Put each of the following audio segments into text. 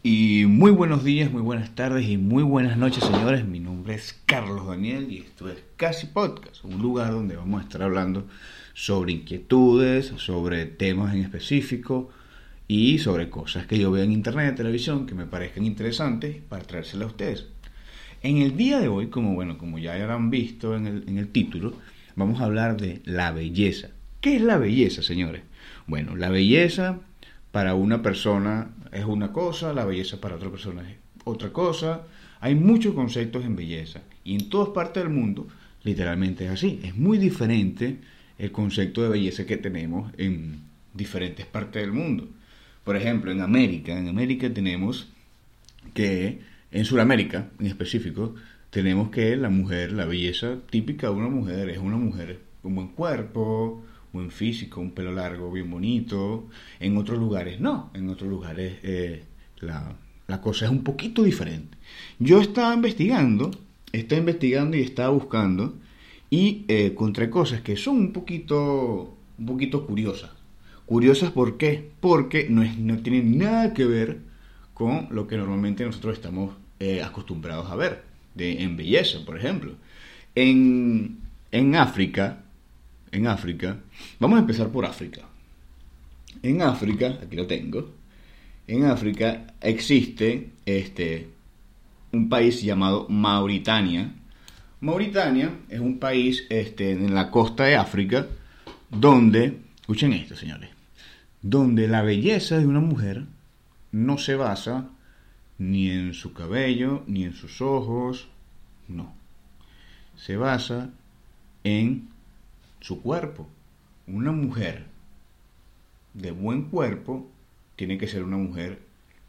Y muy buenos días, muy buenas tardes y muy buenas noches, señores. Mi nombre es Carlos Daniel y esto es Casi Podcast, un lugar donde vamos a estar hablando sobre inquietudes, sobre temas en específico y sobre cosas que yo veo en internet, televisión, que me parezcan interesantes para traérselas a ustedes. En el día de hoy, como bueno, como ya habrán visto en el, en el título, vamos a hablar de la belleza. ¿Qué es la belleza, señores? Bueno, la belleza para una persona es una cosa, la belleza para otra persona es otra cosa. Hay muchos conceptos en belleza y en todas partes del mundo literalmente es así. Es muy diferente el concepto de belleza que tenemos en diferentes partes del mundo. Por ejemplo, en América, en América tenemos que, en Sudamérica en específico, tenemos que la mujer, la belleza típica de una mujer es una mujer con buen cuerpo, buen físico, un pelo largo, bien bonito. En otros lugares no, en otros lugares eh, la, cosa es un poquito diferente. Yo estaba investigando, estaba investigando y estaba buscando y eh, encontré cosas que son un poquito, un poquito curiosas. Curiosas ¿por qué? Porque no, es, no tienen nada que ver con lo que normalmente nosotros estamos eh, acostumbrados a ver, de, en belleza, por ejemplo. En, en África, en África, vamos a empezar por África. En África, aquí lo tengo, en África existe este, un país llamado Mauritania. Mauritania es un país este, en la costa de África donde, escuchen esto señores, donde la belleza de una mujer no se basa ni en su cabello, ni en sus ojos, no. Se basa en su cuerpo. Una mujer de buen cuerpo tiene que ser una mujer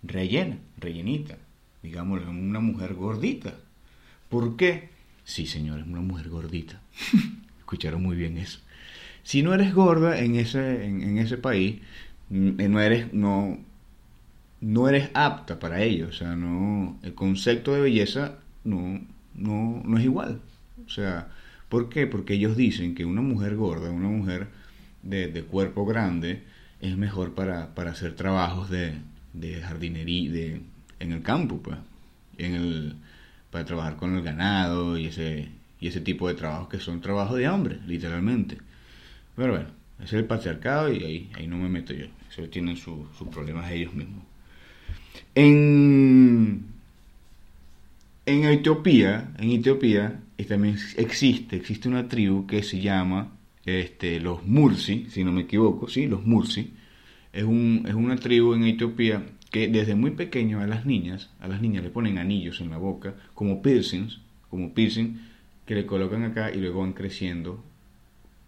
rellena, rellenita, digamos, una mujer gordita. ¿Por qué? Sí, señores, una mujer gordita. Escucharon muy bien eso. Si no eres gorda en ese, en, ese país, mm, no eres, no, no eres apta para ello. O sea, no, el concepto de belleza no, no, no es igual. O sea, ¿Por qué? Porque ellos dicen que una mujer gorda, una mujer de, cuerpo grande, es mejor para, hacer trabajos de, jardinería de, en el campo, pues, en el, para trabajar con el ganado y ese, y ese tipo de trabajos que son trabajos de hombre, literalmente. Pero bueno, es el patriarcado y ahí, ahí no me meto yo. Eso tienen sus problemas ellos mismos. En, en Etiopía, en Etiopía también existe, existe una tribu que se llama este, los Mursi, si no me equivoco, sí, los Mursi. Es, un, es una tribu en Etiopía que desde muy pequeño a las niñas, a las niñas le ponen anillos en la boca, como piercings, como piercing, que le colocan acá y luego van creciendo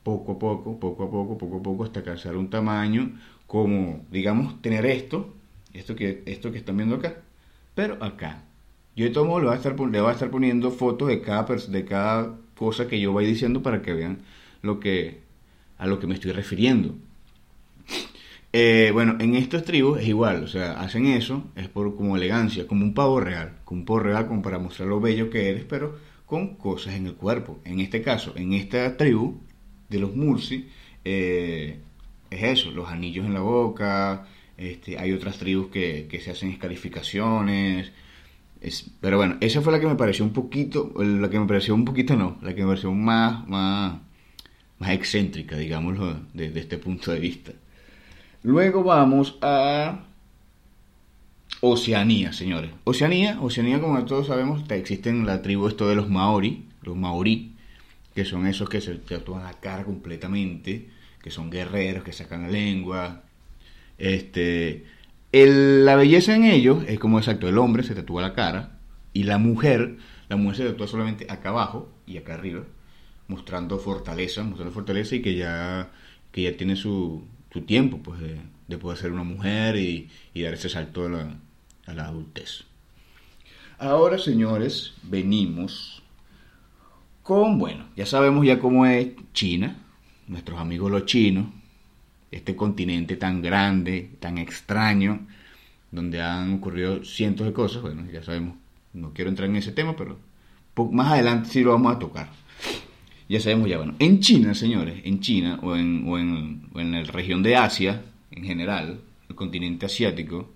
poco a poco, poco a poco, poco a poco, hasta alcanzar un tamaño como, digamos, tener esto, esto que, esto que están viendo acá, pero acá, yo de todo modo le voy a estar, le voy a estar poniendo fotos de cada, de cada cosa que yo vaya diciendo para que vean lo que, a lo que me estoy refiriendo. Eh, bueno, en estas tribus es igual, o sea, hacen eso, es por como elegancia, como un pavo real, como un pavo real como para mostrar lo bello que eres, pero con cosas en el cuerpo. En este caso, en esta tribu de los Mursi, eh, es eso, los anillos en la boca, este, hay otras tribus que, que se hacen escarificaciones, pero bueno, esa fue la que me pareció un poquito, la que me pareció un poquito no, la que me pareció más, más, más excéntrica, digámoslo, desde este punto de vista. Luego vamos a Oceanía, señores. Oceanía, Oceanía, como todos sabemos, existen la tribu esto de los Maori, los Maori, que son esos que se tatúan la cara completamente, que son guerreros, que sacan la lengua. Este, la belleza en ellos es como exacto, el hombre se tatúa la cara y la mujer, la mujer se tatúa solamente acá abajo y acá arriba, mostrando fortaleza, mostrando fortaleza y que ya, que ya tiene su, su tiempo pues de, poder ser una mujer y, dar ese salto a la, a la adultez. Ahora, señores, venimos con, bueno, ya sabemos ya cómo es China, nuestros amigos los chinos, este continente tan grande, tan extraño, donde han ocurrido cientos de cosas, bueno, ya sabemos, no quiero entrar en ese tema, pero más adelante sí lo vamos a tocar. Ya sabemos ya, bueno, en China, señores, en China o en, o en, la región de Asia, en general, el continente asiático,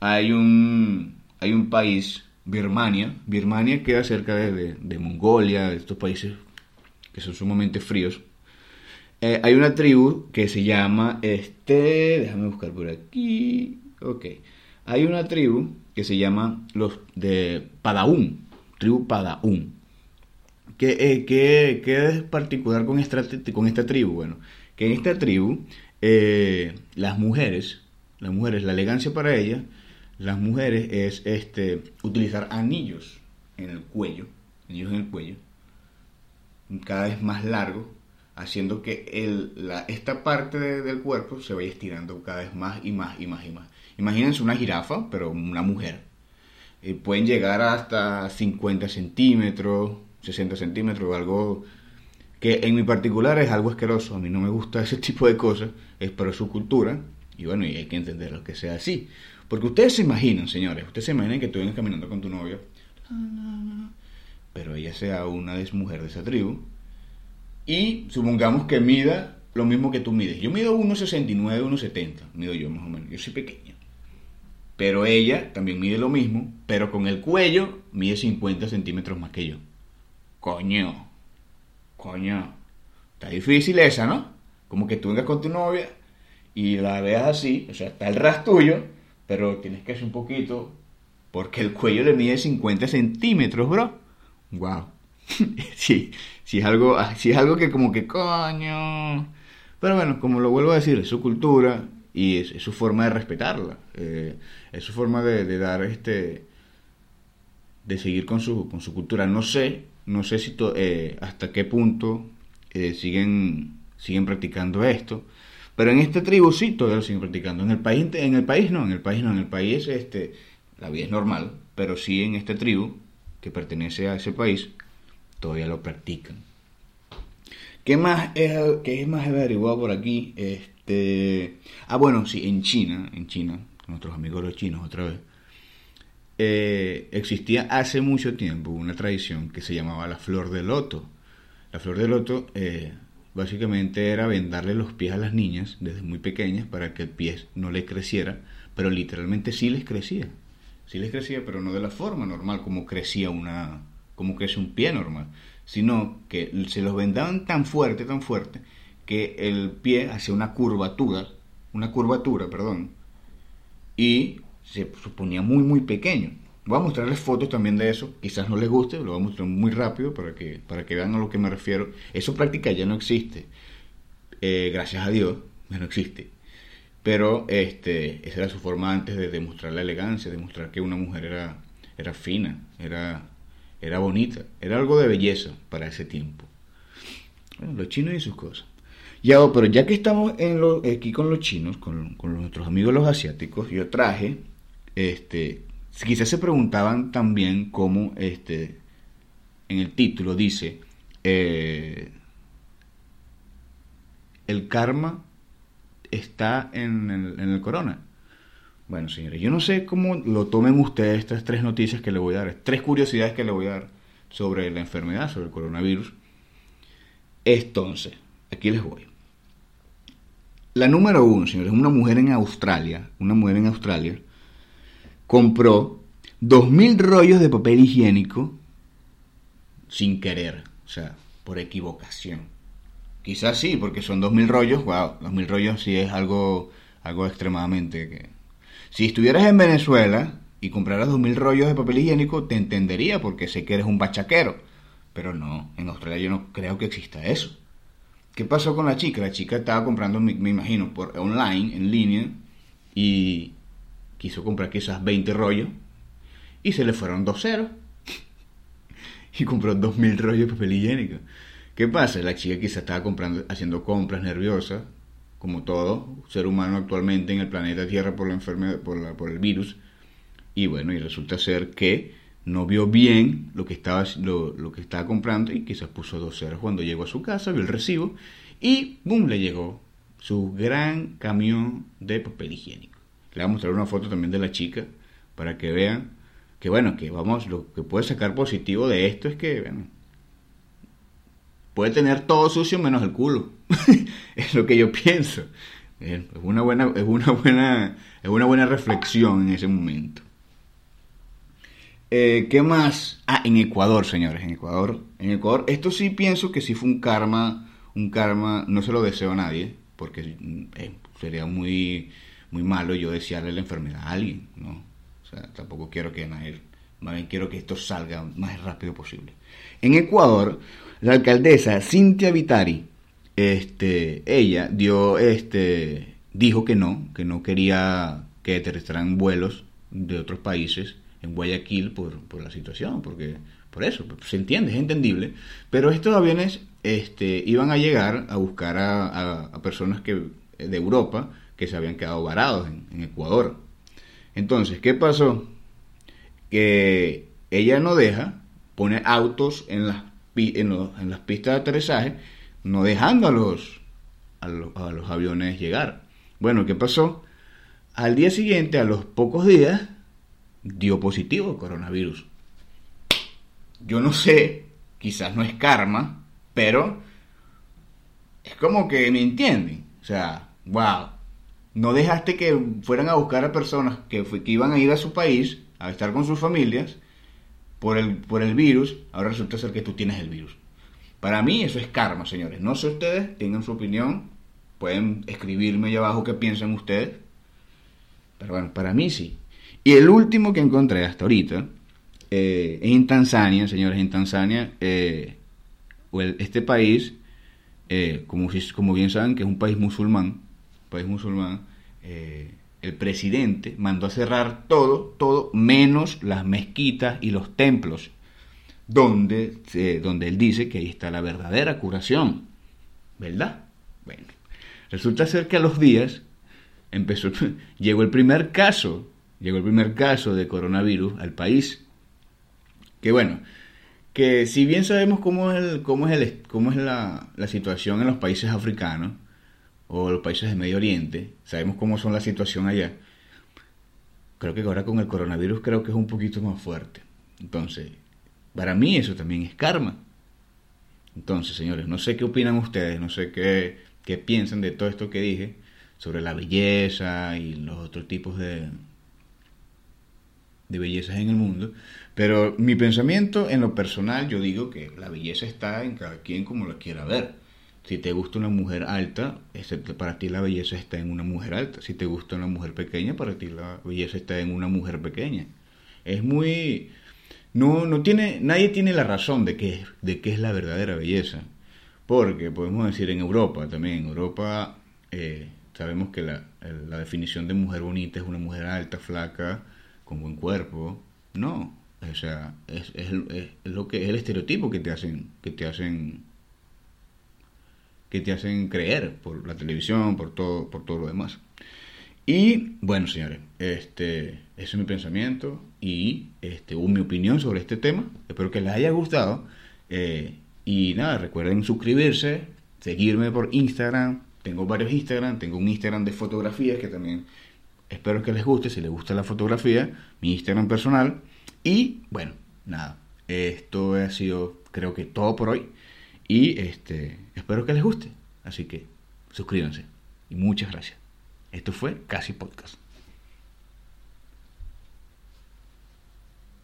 hay un, hay un país, Birmania, Birmania queda cerca de, de, Mongolia, de estos países que son sumamente fríos. Eh, hay una tribu que se llama, este, déjame buscar por aquí, ok, hay una tribu que se llama los de Padaún, tribu Padaún. ¿Qué, eh, qué, qué es particular con esta, tribu? Bueno, que en esta tribu eh, las mujeres, las mujeres, la elegancia para ellas, las mujeres es este, utilizar anillos en el cuello, anillos en el cuello, cada vez más largos, haciendo que el, la, esta parte del cuerpo se vaya estirando cada vez más y más y más y más. Imagínense una jirafa, pero una mujer. Eh, pueden llegar hasta 50 centímetros, 60 centímetros, o algo que en mi particular es algo asqueroso. A mí no me gusta ese tipo de cosas, es para su cultura, y bueno, y hay que entender lo que sea así. Porque ustedes se imaginan, señores, ustedes se imaginan que tú vienes caminando con tu novio, pero ella sea una de mujer de esa tribu, y supongamos que mida lo mismo que tú mides. Yo mido 1,69, 1,70, mido yo más o menos, yo soy pequeño. Pero ella también mide lo mismo, pero con el cuello mide 50 centímetros más que yo. Coño, coño, está difícil esa, ¿no? Como que tú vengas con tu novia y la veas así, o sea, está el ras tuyo, pero tienes que hacer un poquito, porque el cuello le mide 50 centímetros, bro. Wow. sí, sí es algo, sí es algo que como que coño. Pero bueno, como lo vuelvo a decir, es su cultura, y es, su forma de respetarla, eh, es su forma de, dar este, de seguir con su, con su cultura. No sé, no sé si eh, hasta qué punto eh, siguen, siguen practicando esto, pero en esta tribu sí todavía lo siguen practicando. En el país, en el país no, en el país no, en el país este, la vida es normal, pero sí en esta tribu que pertenece a ese país todavía lo practican. ¿Qué más es, qué más averiguado por aquí? Este, ah, bueno, sí, en China, en China, nuestros amigos los chinos otra vez, eh, existía hace mucho tiempo una tradición que se llamaba la flor de loto. La flor de loto eh, básicamente era vendarle los pies a las niñas desde muy pequeñas para que el pie no les creciera, pero literalmente sí les crecía. Sí les crecía, pero no de la forma normal como crecía una, como crece un pie normal, sino que se los vendaban tan fuerte, tan fuerte, que el pie hace una curvatura, una curvatura, perdón, y se ponía muy, muy pequeño. Voy a mostrarles fotos también de eso, quizás no les guste, lo voy a mostrar muy rápido para que, para que vean a lo que me refiero. Eso práctica ya no existe, eh, gracias a Dios, ya no existe. Pero este, esa era su forma antes de demostrar la elegancia, demostrar que una mujer era, era fina, era, era bonita, era algo de belleza para ese tiempo. Bueno, los chinos y sus cosas. Ya, pero ya que estamos en lo, aquí con los chinos, con, nuestros amigos los asiáticos, yo traje, este, quizás se preguntaban también cómo, este, en el título dice, eh, el karma está en en el corona. Bueno, señores, yo no sé cómo lo tomen ustedes estas tres noticias que le voy a dar, tres curiosidades que le voy a dar sobre la enfermedad, sobre el coronavirus. Entonces, aquí les voy. La número uno, señores, una mujer en Australia, una mujer en Australia, compró dos mil rollos de papel higiénico sin querer, o sea, por equivocación. Quizás sí, porque son dos mil rollos, wow, dos mil rollos sí es algo, algo extremadamente que... Si estuvieras en Venezuela y compraras dos mil rollos de papel higiénico, te entendería porque sé que eres un bachaquero. Pero no, en Australia yo no creo que exista eso. ¿Qué pasó con la chica? La chica estaba comprando, me, imagino, por online, en línea, y quiso comprar quizás 20 rollos, y se le fueron dos ceros. y compró 2.000 rollos de papel higiénico. ¿Qué pasa? La chica quizás estaba comprando, haciendo compras nerviosas, como todo ser humano actualmente en el planeta Tierra por la enfermedad, por, la, por el virus. Y bueno, y resulta ser que no vio bien lo que estaba, lo, que estaba comprando y quizás puso dos ceros. Cuando llegó a su casa, vio el recibo y ¡boom! le llegó su gran camión de papel higiénico. Le voy a mostrar una foto también de la chica para que vean que bueno, que vamos, lo que puede sacar positivo de esto es que, bueno, puede tener todo sucio menos el culo. es lo que yo pienso. Es una buena, es una buena, es una buena reflexión en ese momento. Eh, ¿Qué más? Ah, en Ecuador, señores, en Ecuador. En Ecuador, esto sí pienso que sí fue un karma, un karma, no se lo deseo a nadie, porque eh, sería muy, muy malo yo desearle la enfermedad a alguien, ¿no? O sea, tampoco quiero que nadie, más bien quiero que esto salga más rápido posible. En Ecuador, la alcaldesa Cintia Vitari, este, ella dio, este, dijo que no, que no quería que aterrizaran vuelos de otros países en Guayaquil por, por la situación, porque por eso, se entiende, es entendible, pero estos aviones este, iban a llegar a buscar a, personas que, de Europa que se habían quedado varados en, Ecuador. Entonces, ¿qué pasó? Que ella no deja, pone autos en las, en, las pistas de aterrizaje, no dejando a los, a los, aviones llegar. Bueno, ¿qué pasó? Al día siguiente, a los pocos días, dio positivo coronavirus. Yo no sé, quizás no es karma, pero es como que me entienden. O sea, wow, no dejaste que fueran a buscar a personas que, que iban a ir a su país a estar con sus familias por el, por el virus, ahora resulta ser que tú tienes el virus. Para mí eso es karma, señores. No sé ustedes, tengan su opinión, pueden escribirme allá abajo qué piensan ustedes. Pero bueno, para mí sí. Y el último que encontré hasta ahorita eh, es en Tanzania, señores, en Tanzania, eh, este país, eh, como, como bien saben que es un país musulmán, país musulmán, el presidente mandó a cerrar todo, todo, menos las mezquitas y los templos, donde, donde él dice que ahí está la verdadera curación, ¿verdad? Bueno, resulta ser que a los días empezó, llegó el primer caso llegó el primer caso de coronavirus al país. Que bueno, que si bien sabemos cómo es, el, cómo es, el, cómo es la, situación en los países africanos o los países de Medio Oriente, sabemos cómo son la situación allá, creo que ahora con el coronavirus creo que es un poquito más fuerte. Entonces, para mí eso también es karma. Entonces, señores, no sé qué opinan ustedes, no sé qué, qué piensan de todo esto que dije sobre la belleza y los otros tipos de, de bellezas en el mundo, pero mi pensamiento en lo personal, yo digo que la belleza está en cada quien como la quiera ver. Si te gusta una mujer alta, para ti la belleza está en una mujer alta. Si te gusta una mujer pequeña, para ti la belleza está en una mujer pequeña. Es muy... No, no tiene, nadie tiene la razón de qué, de qué es la verdadera belleza. Porque podemos decir en Europa también, en Europa eh, sabemos que la, la definición de mujer bonita es una mujer alta, flaca, con buen cuerpo. No, o sea, es, es, lo que es el estereotipo que te hacen, que te hacen, que te hacen creer por la televisión, por todo, por todo lo demás. Y bueno, señores, este, ese es mi pensamiento y este, mi opinión sobre este tema. Espero que les haya gustado. Eh, y nada, recuerden suscribirse, seguirme por Instagram. Tengo varios Instagram, tengo un Instagram de fotografías que también Espero que les guste, si les gusta la fotografía, mi Instagram personal. Y bueno, nada, esto ha sido creo que todo por hoy. Y este, espero que les guste. Así que suscríbanse. Y muchas gracias. Esto fue Casi Podcast.